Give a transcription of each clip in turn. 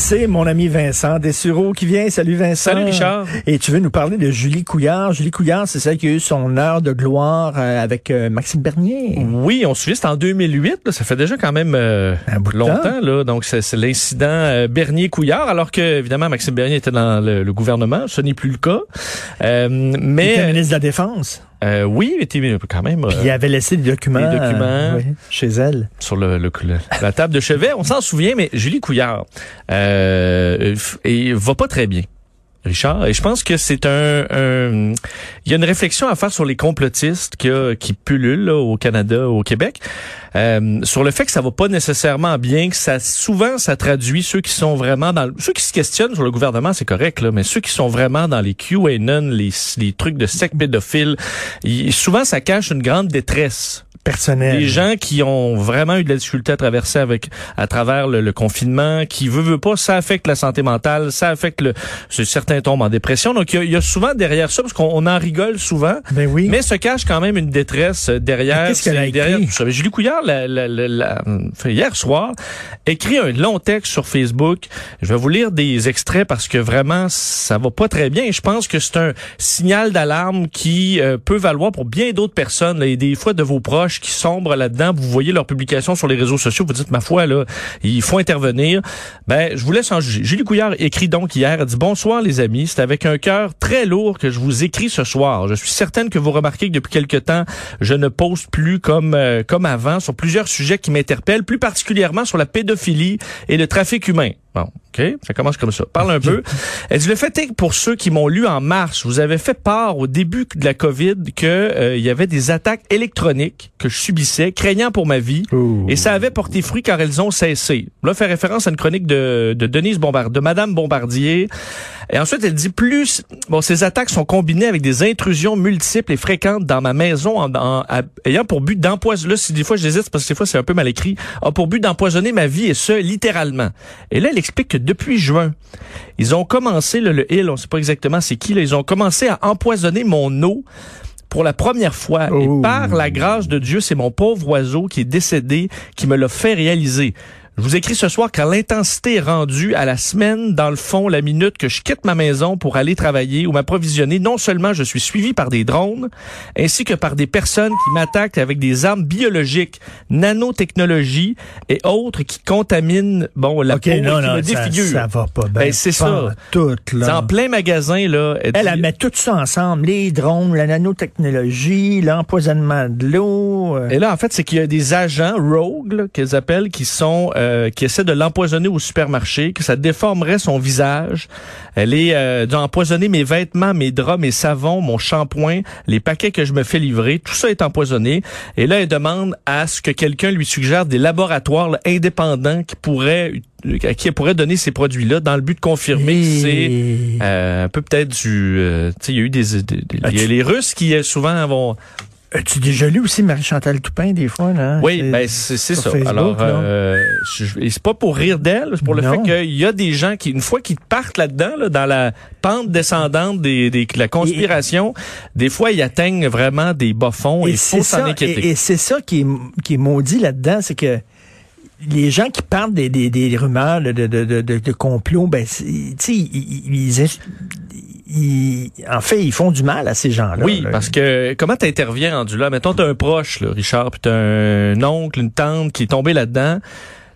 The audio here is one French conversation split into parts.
C'est mon ami Vincent Dessureau qui vient. Salut Vincent. Salut, Richard. Et tu veux nous parler de Julie Couillard. Julie Couillard, c'est celle qui a eu son heure de gloire euh, avec euh, Maxime Bernier. Oui, on se souvient, c'était en 2008. là, ça fait déjà quand même euh, Un bout de longtemps. temps. Là, donc, c'est l'incident euh, Bernier-Couillard, alors que, évidemment, Maxime Bernier était dans le, le gouvernement. Ce n'est plus le cas. Euh, Il était mais, ministre de la Défense. Euh, oui, il était quand même euh, Puis il avait laissé des documents, des documents. euh, oui, chez elle. sur le, le- le- la table de chevet. On s'en souvient, mais Julie Couillard euh, et va pas très bien. Richard, et je pense que c'est un, il y a une réflexion à faire sur les complotistes qui, pullulent au Canada, au Québec, euh, sur le fait que ça va pas nécessairement bien, que ça souvent ça traduit ceux qui sont vraiment dans ceux qui se questionnent sur le gouvernement, c'est correct mais ceux qui sont vraiment dans les QAnon, les, les trucs de secte pédophile, il- souvent ça cache une grande détresse Personnel. des gens qui ont vraiment eu de la difficulté à traverser avec à travers le, le confinement, qui veut veut pas, ça affecte la santé mentale, ça affecte le certains tombent en dépression. Donc il y y a souvent derrière ça parce qu'on on en rigole souvent, Ben oui. mais se cache quand même une détresse euh, derrière. Qu'est-ce qu'elle a écrit? derrière tout ça. Mais Julie Couillard, la- la- la- hier soir, écrit un long texte sur Facebook. Je vais vous lire des extraits parce que vraiment ça va pas très bien. Et je pense que c'est un signal d'alarme qui euh, peut valoir pour bien d'autres personnes là, et des fois de vos proches qui sombrent là-dedans. Vous voyez leurs publications sur les réseaux sociaux, vous dites ma foi là, il faut intervenir. Ben je vous laisse en juger. Julie Couillard écrit donc hier, elle dit bonsoir les amis, c'est avec un cœur très lourd que je vous écris ce soir. Je suis certaine que vous remarquez que depuis quelque temps, je ne poste plus comme euh, comme avant sur plusieurs sujets qui m'interpellent, plus particulièrement sur la pédophilie et le trafic humain. Bon, OK, ça commence comme ça. Parle un peu. Elle dit, le fait est que pour ceux qui m'ont lu en mars, vous avez fait part au début de la COVID que euh, il y avait des attaques électroniques que je subissais, craignant pour ma vie. Et ça avait porté fruit car elles ont cessé. Là, fait référence à une chronique de, de Denise Bombardier, de Madame Bombardier. Et ensuite, elle dit plus, bon, ces attaques sont combinées avec des intrusions multiples et fréquentes dans ma maison, en, en- ayant pour but d'empoisonner, là, si des fois j'hésite parce que des fois c'est un peu mal écrit, a pour but d'empoisonner ma vie et ce, littéralement. Et là, elle explique que depuis juin, ils ont commencé, là, le Hill, on sait pas exactement c'est qui, là, ils ont commencé à empoisonner mon eau pour la première fois. Oh. Et par la grâce de Dieu, c'est mon pauvre oiseau qui est décédé qui me l'a fait réaliser. Je vous écris ce soir quand l'intensité est rendue à la semaine, dans le fond, la minute que je quitte ma maison pour aller travailler ou m'approvisionner. Non seulement je suis suivi par des drones, ainsi que par des personnes qui m'attaquent avec des armes biologiques, nanotechnologie et autres qui contaminent, bon, la OK, peau et non, qui non, me ça, défigurent. ça va pas bien. Ben, c'est ça. Tout, C'est là. en plein magasin, là. Elle, elle met tout ça ensemble. Les drones, la nanotechnologie, l'empoisonnement de l'eau. euh, Et là, en fait, c'est qu'il y a des agents rogue là, qu'ils appellent, qui sont euh, qui essaient de l'empoisonner au supermarché, que ça déformerait son visage. Elle est euh, d'empoisonner mes vêtements, mes draps, mes savons, mon shampoing, les paquets que je me fais livrer. Tout ça est empoisonné. Et là, elle demande à ce que quelqu'un lui suggère des laboratoires là, indépendants qui pourraient à qui elle pourrait donner ces produits-là dans le but de confirmer que c'est euh, un peu peut-être du... euh, tu sais, il y a eu des... des- des- il y a les Russes qui euh, souvent vont... As-tu déjà lu aussi Marie-Chantal Toupin, des fois, là? Oui, C'est- ben c'est ça. Facebook, Alors, euh, c'est pas pour rire d'elle, c'est pour le Non. fait qu'il y a des gens qui, une fois qu'ils partent là-dedans, là, dans la pente descendante des, des- de la conspiration, des fois ils atteignent vraiment des bas fonds et il faut s'en ça, inquiéter. et, et c'est ça qui est, qui est maudit là-dedans, c'est que les gens qui parlent des, des, des rumeurs de, de, de, complot, ben, c'est- tu sais, ils, ils- ils- ils- en fait, ils font du mal à ces gens-là. Oui, là. parce que comment t'interviens rendu là? Mettons, t'as un proche, là, Richard, puis t'as un oncle, une tante qui est tombé là-dedans.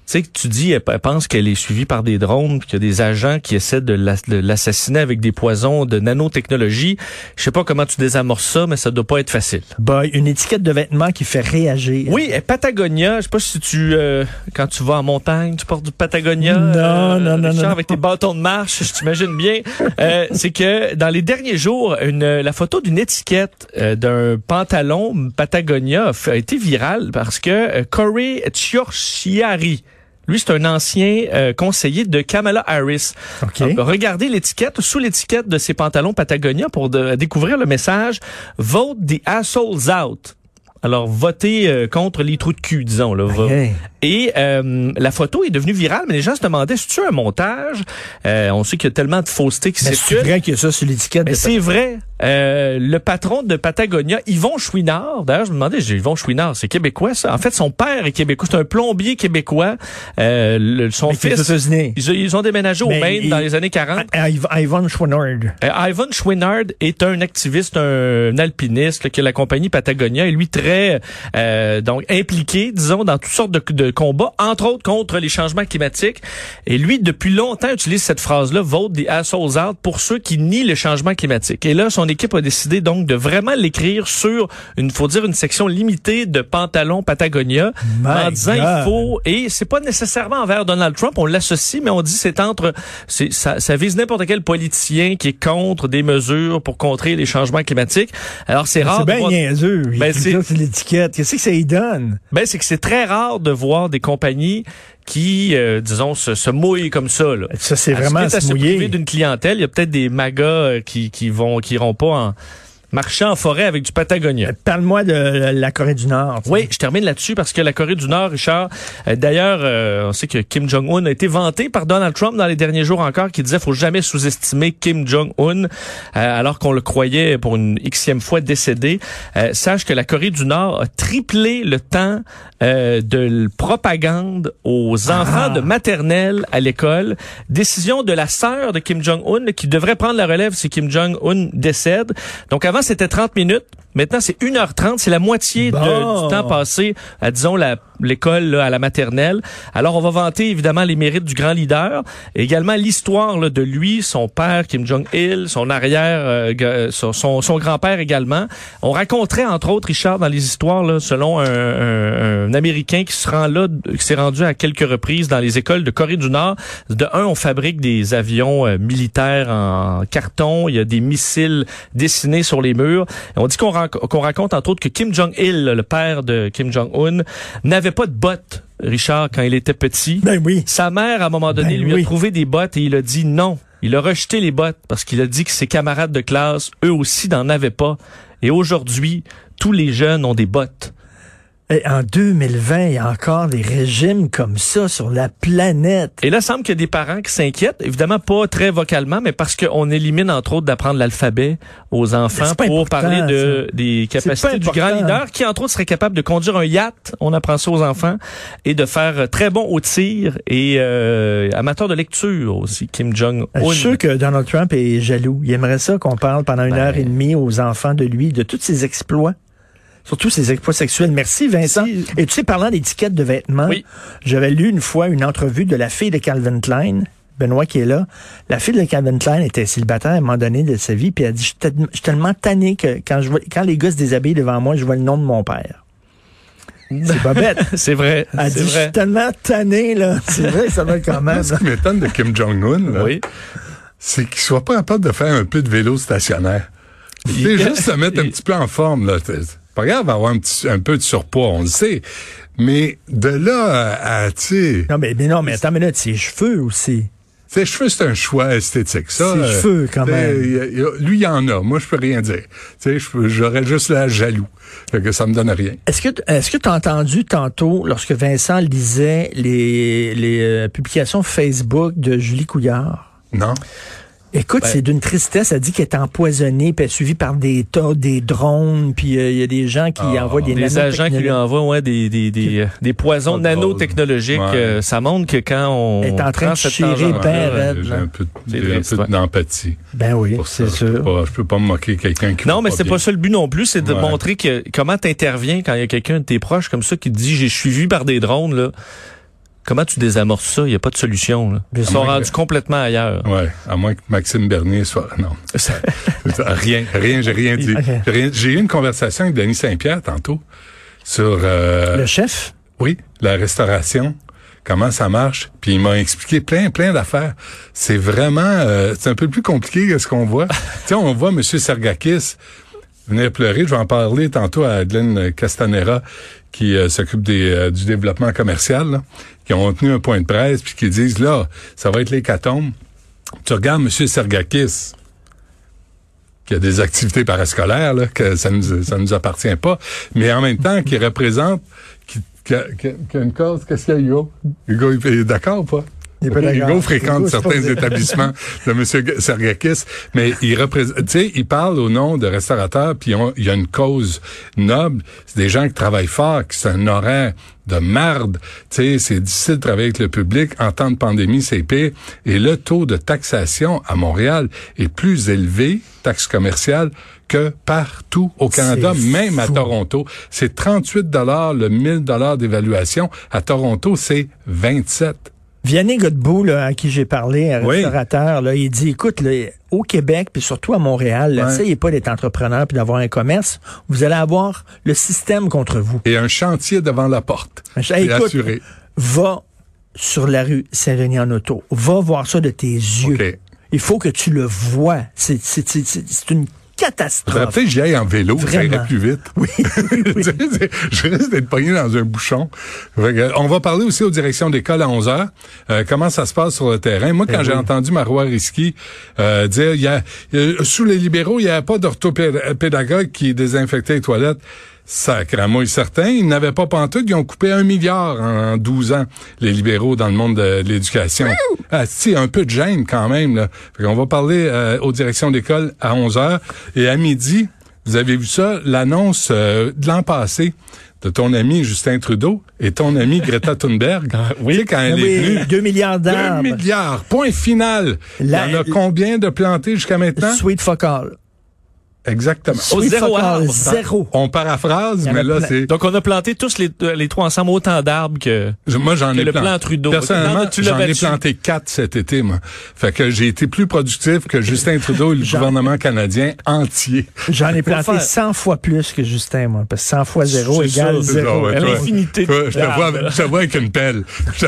Tu sais, que tu dis, elle, pense qu'elle est suivie par des drones, puis qu'il y a des agents qui essaient de la- de l'assassiner avec des poisons de nanotechnologie. Je sais pas comment tu désamorces ça, mais ça doit pas être facile. Ben, une étiquette de vêtements qui fait réagir. Oui, et Patagonia, je sais pas si tu euh, quand tu vas en montagne, tu portes du Patagonia. Non, euh, non, non, Richard, non. avec tes bâtons de marche, je t'imagine bien. Euh, c'est que dans les derniers jours, une, la photo d'une étiquette euh, d'un pantalon Patagonia a, fait- a été virale parce que euh, Corey Ciorciari, lui, c'est un ancien euh, conseiller de Kamala Harris. Regardez l'étiquette, sous l'étiquette de ces pantalons Patagonia pour de- découvrir le message Vote the assholes out. Alors, votez euh, contre les trous de cul, disons. Là. Hey. Et euh, la photo est devenue virale, mais les gens se demandaient, c'est-tu un montage? Euh, on sait qu'il y a tellement de fausseté qui circulent. c'est vrai qu'il y a ça sur l'étiquette. Mais c'est vrai. Euh, le patron de Patagonia, Yvon Chouinard, d'ailleurs, je me demandais, j'ai Yvon Chouinard, c'est québécois ça? En fait, son père est québécois, c'est un plombier québécois. Euh, le- son Mais fils, ils, ont- ils ont déménagé au Mais Maine il- dans les années 40. Ah, Iv- Ivan Schwannard. Euh, Ivan Chouinard est un activiste, un, alpiniste là, qui a la compagnie Patagonia et lui très euh, donc impliqué, disons, dans toutes sortes de, de combats, entre autres contre les changements climatiques. Et lui, depuis longtemps, utilise cette phrase-là, vote the assholes out pour ceux qui nient le changement climatique. Et là, son équipe a décidé donc de vraiment l'écrire sur une, faut dire, une section limitée de pantalons Patagonia, My en disant God. il faut et c'est pas nécessairement envers Donald Trump, on l'associe, mais on dit c'est entre, c'est ça, ça vise n'importe quel politicien qui est contre des mesures pour contrer les changements climatiques. Alors c'est rare. C'est bien voir- niaiseux. Ben, c'est- l'étiquette. Qu'est-ce que ça y donne? Ben c'est que c'est très rare de voir des compagnies qui, euh, disons, se, se mouillent comme ça. Là. Ça, c'est vraiment à se mouiller. d'une clientèle, il y a peut-être des magas euh, qui, qui vont, qui iront pas en marcher en forêt avec du Patagonia. Parle-moi de la Corée du Nord. Oui, je termine là-dessus parce que la Corée du Nord, Richard, euh, d'ailleurs, euh, on sait que Kim Jong-un a été vanté par Donald Trump dans les derniers jours encore, qui disait faut jamais sous-estimer Kim Jong-un, euh, alors qu'on le croyait pour une xème fois décédé. Euh, sache que la Corée du Nord a triplé le temps euh, de propagande aux enfants de maternelle à l'école. Décision de la sœur de Kim Jong-un qui devrait prendre la relève si Kim Jong-un décède. Donc avant, c'était 30 minutes. Maintenant, c'est 1h30. C'est la moitié de- du temps passé à, disons, l'école à la maternelle. Alors, on va vanter évidemment les mérites du grand leader. Également l'histoire de lui, son père, Kim Jong-il, son arrière, euh, g- son, son, son grand-père également. On raconterait, entre autres, Richard, dans les histoires, là, selon un, un- un Américain qui se rend là, qui s'est rendu à quelques reprises dans les écoles de Corée du Nord. De un, on fabrique des avions euh, militaires en carton. Il y a des missiles dessinés sur les murs. On dit qu'on qu'on raconte, entre autres, que Kim Jong-il, le père de Kim Jong-un, n'avait pas de bottes, Richard, quand il était petit. Ben oui. Sa mère, à un moment donné, Ben lui oui. a trouvé des bottes et il a dit non. Il a rejeté les bottes parce qu'il a dit que ses camarades de classe, eux aussi, n'en avaient pas. Et aujourd'hui, tous les jeunes ont des bottes. Et en 2020, il y a encore des régimes comme ça sur la planète. Et là, il semble qu'il y a des parents qui s'inquiètent, évidemment pas très vocalement, mais parce qu'on élimine entre autres d'apprendre l'alphabet aux enfants pour parler de ça. des capacités du grand leader, qui entre autres serait capable de conduire un yacht. On apprend ça aux enfants et de faire très bon au tir et euh, amateur de lecture aussi. Kim Jong Je suis sûr que Donald Trump est jaloux. Il aimerait ça qu'on parle pendant une Ben. heure et demie aux enfants de lui, de tous ses exploits. Surtout ses exploits sexuels. Merci, Vincent. Si- Et tu sais, parlant d'étiquettes de vêtements, Oui. j'avais lu une fois une entrevue de la fille de Calvin Klein, Benoît qui est là. La fille de Calvin Klein était célibataire à un moment donné de sa vie, puis elle a dit, je suis tellement tanné que quand, je vois, quand les gars se déshabillent devant moi, je vois le nom de mon père. C'est pas bête. C'est vrai, Elle dit, je suis tellement tanné, là. C'est vrai, ça va quand même. Ce qui m'étonne de Kim Jong-un, là, Oui. c'est qu'il soit pas capable de faire un peu de vélo stationnaire. Il- C'est juste se mettre un petit peu en forme. là. Pas grave d'avoir un, petit, un peu de surpoids, on le sait. Mais de là à, tu Non, mais, mais non, mais attends une minute, ses cheveux aussi. ses cheveux, c'est un choix esthétique. Ça, Ses euh, cheveux, quand même. lui, il y en a. Moi, je peux rien dire. Tu sais, j'aurais juste l'air jaloux. Fait que ça me donne rien. Est-ce que est-ce que tu as entendu tantôt lorsque Vincent lisait les, les euh, publications Facebook de Julie Couillard? Non? Écoute, c'est d'une tristesse. Elle dit qu'elle est empoisonnée, puis elle est suivie par des tas, des drones, puis euh, il y a des gens qui Ah, envoient des Des agents qui lui envoient ouais, des, des, des, euh, des poisons de nanotechnologiques. Ouais. euh, ça montre que quand on Elle est en train de chirer ben. J'ai un peu, j'ai d'empathie Ben oui, c'est Je peux, sûr. pas, je peux pas me moquer quelqu'un qui Non, mais c'est pas ça le but non plus, c'est de Ouais. montrer que comment t'interviens quand il y a quelqu'un de tes proches comme ça qui te dit je suis vu par des drones là. Comment tu désamorces ça? Il n'y a pas de solution. Là. Ils sont rendus que- complètement ailleurs. Ouais, à moins que Maxime Bernier soit. Non. rien, rien, j'ai rien dit. J'ai eu une conversation avec Denis Saint-Pierre tantôt sur euh, Le chef? oui, la restauration, comment ça marche, puis il m'a expliqué plein, plein d'affaires. C'est vraiment, euh, c'est un peu plus compliqué que ce qu'on voit. tu sais, on voit Monsieur Sergakis venir pleurer. Je vais en parler tantôt à Adeline Castanera, qui euh, s'occupe des, euh, du développement commercial, là, qui ont tenu un point de presse, puis qui disent, là, ça va être l'hécatombe. Tu regardes Monsieur Sergakis, qui a des activités parascolaires, là, que ça nous, ça nous appartient pas, mais en même temps, qui représente, qui, qui a- qui a une cause, qu'est-ce qu'il y a, Hugo? Hugo, il est d'accord ou pas? Hugo fréquente Hugo, certains établissements de M. Sergakis, mais il représente, tu sais, il parle au nom de restaurateurs, puis il y a une cause noble. C'est des gens qui travaillent fort, qui c'est un horaire de marde. Tu sais, c'est difficile de travailler avec le public. En temps de pandémie, c'est pire. Et le taux de taxation à Montréal est plus élevé, taxe commerciale, que partout au Canada, même à. Toronto. C'est 38 dollars le 1000 dollars d'évaluation. À Toronto, c'est 27. Vianney Godbout, là, à qui j'ai parlé, un Oui. restaurateur, là, il dit, écoute, là, au Québec, puis surtout à Montréal, là, Ouais. essayez pas d'être entrepreneur puis d'avoir un commerce. Vous allez avoir le système contre vous. Et un chantier devant la porte. Hey, C'est écoute, assuré. Va sur la rue Saint-Denis en auto. Va voir ça de tes yeux. Il faut que tu le vois. C'est c'est- c'est- c'est- c'est une Catastrophe. peut-être que j'y aille en vélo, ça Vraiment. irait plus vite. Oui, je risque d'être pogné dans un bouchon. On va parler aussi aux directions d'école à 11 heures. Euh, comment ça se passe sur le terrain? Moi, quand Ben j'ai oui. entendu Marois Risky euh, dire, il y a, a- sous les libéraux, il n'y avait pas d'orthopédagogue qui désinfectait les toilettes. Sacrément certain. Ils n'avaient pas pantoute. Ils ont coupé un milliard en 12 ans, les libéraux, dans le monde de, l'éducation. Ah, si, un peu de gêne quand même. Là. Fait qu'on va parler euh, aux directions d'école à 11 heures. Et à midi, vous avez vu ça, l'annonce euh, de l'an passé de ton ami Justin Trudeau et ton ami Greta Thunberg. oui. Tu sais, quand elle est Ah Oui, venue, 2 milliards 2 d'arbres. milliards, point final. La- Il y en a combien de plantés jusqu'à maintenant? Sweet fuck all. Exactement. Au zéro arbre. Zéro. On paraphrase, mais là, c'est... Donc, on a planté tous les, les trois ensemble autant d'arbres que... Je- Moi, j'en ai le planté. plan Trudeau. Personnellement, Non, tu l'as j'en ai planté quatre cet été, moi. Fait que j'ai été plus productif que Justin Trudeau et le gouvernement canadien entier. J'en ai planté faire. 100 fois plus que Justin, moi. Parce que 100 fois zéro égale zéro. L'infinité je te d'arbres. vois, je te vois avec une pelle.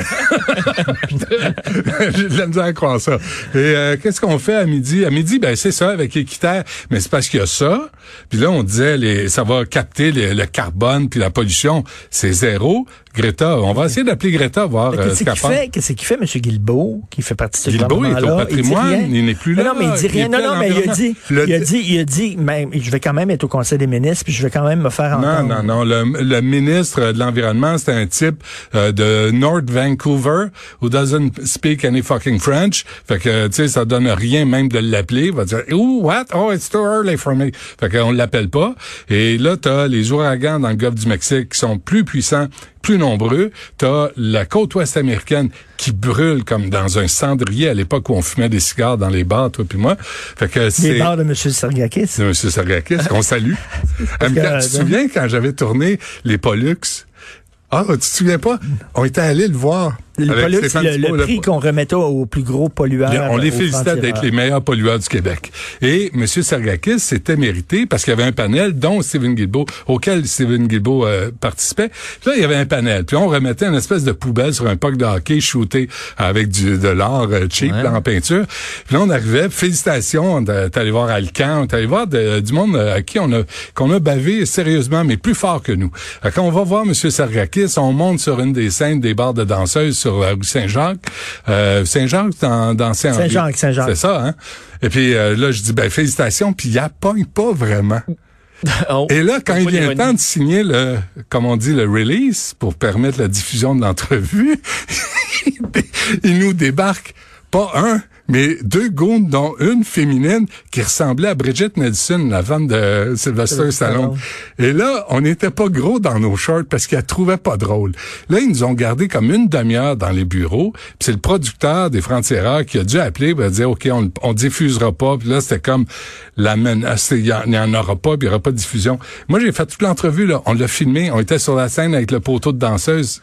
J'ai de la misère à croire ça. Et euh, qu'est-ce qu'on fait à midi? À midi, ben c'est ça, avec Équiterre. Mais c'est parce qu'il y ça. Puis là, on disait, les, ça va capter le carbone puis la pollution. C'est zéro. Greta, on va essayer d'appeler Greta, voir euh, Qu'est-ce qu'elle qu'il fait, qu'est-ce qu'il fait, M. Guilbeault, qui fait partie de ce Guilbeault, il est au patrimoine, il n'est plus Non, là, Non, mais il dit il rien. Non, non, mais il a dit, il a dit, il a dit, même, je vais quand même être au Conseil des ministres, puis je vais quand même me faire Non, entendre. non, non. Le, le ministre de l'Environnement, c'est un type euh, de North Vancouver who doesn't speak any fucking French. Fait que, tu sais, ça donne rien même de l'appeler. Il va dire, oh, what? Oh, it's too early for me. Fait qu'on l'appelle pas. Et là, t'as les ouragans dans le golfe du Mexique qui sont plus puissants, plus nombreux. T'as la côte ouest américaine qui brûle comme dans un cendrier à l'époque où on fumait des cigares dans les bars, toi puis moi. Fait que Les c'est... bars de M. Sergakis. de M. Sargakis, qu'on salue. Amica, euh, tu te souviens quand j'avais tourné les Pollux? Ah, tu te souviens pas? On était allés le voir. Le, le, prix qu'on remettait aux plus gros pollueurs. on les félicitait d'être les meilleurs pollueurs du Québec. Et M. Sergakis s'était mérité parce qu'il y avait un panel dont Stephen Guilbeault, auquel Stephen Guilbeault euh, participait. Puis là, il y avait un panel. Puis on remettait une espèce de poubelle sur un puck de hockey shooté avec du, de l'or euh, cheap Ouais. là, en peinture. Puis là, on arrivait, félicitations, on est allé voir Alcan, on est allé voir de- du monde euh, à qui on a qu'on a bavé sérieusement, mais plus fort que nous. Quand on va voir M. Sergakis, on monte sur une des scènes des bars de danseuses sur la rue Saint-Jacques. Euh, Saint-Jacques, dans, dans Saint-Henri. Saint-Jacques, Saint-Jacques. C'est ça, hein? Et puis euh, là, je dis, ben félicitations, puis il pogne pas vraiment. Oh. Et là, quand il vient le temps de signer le, comme on dit, le release pour permettre la diffusion de l'entrevue, il nous débarque pas un, mais deux goons, dont une féminine qui ressemblait à Bridget Nelson, la femme de Sylvester Stallone. Et là, on n'était pas gros dans nos shorts parce qu'ils la trouvaient pas drôle. Là, ils nous ont gardé comme une demi-heure dans les bureaux. Puis c'est le producteur des Francs-Tireurs qui a dû appeler pour dire, OK, on, on diffusera pas. Puis là, c'était comme la menace. Il y en, aura pas, puis il y aura pas de diffusion. Moi, j'ai fait toute l'entrevue, là. On l'a filmé. On était sur la scène avec le poteau de danseuse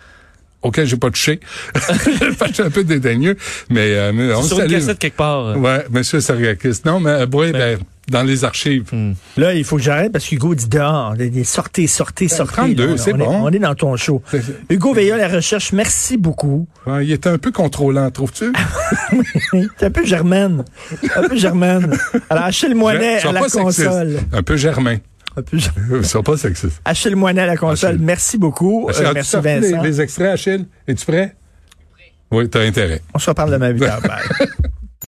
auquel j'ai pas touché. je suis un peu dédaigneux, mais, euh, mais on sur le une cassette quelque part. Ouais, Monsieur Sargakis. Non, mais euh, oui, ben, dans les archives. Là, il faut que j'arrête parce qu'Hugo dit dehors. Il dit, Sortez, sortez, sortez. 32, Là, on- c'est on est- bon. on est dans ton show. Hugo Veilleux, la recherche, merci beaucoup. Ouais, il était un peu contrôlant, trouves-tu? C'est un peu germaine. Un peu germaine. Alors, Achille Moinet Sois à la sexiste. console. Un peu germain. Germaine. Sois pas sexiste. Achille Moinet à la console. Achille. Merci beaucoup. Achille, Euh, as-tu merci Vincent. Les, les extraits, Achille? Es-tu prêt? Oui, t'as intérêt. On se reparle demain à 8 heures. Bye.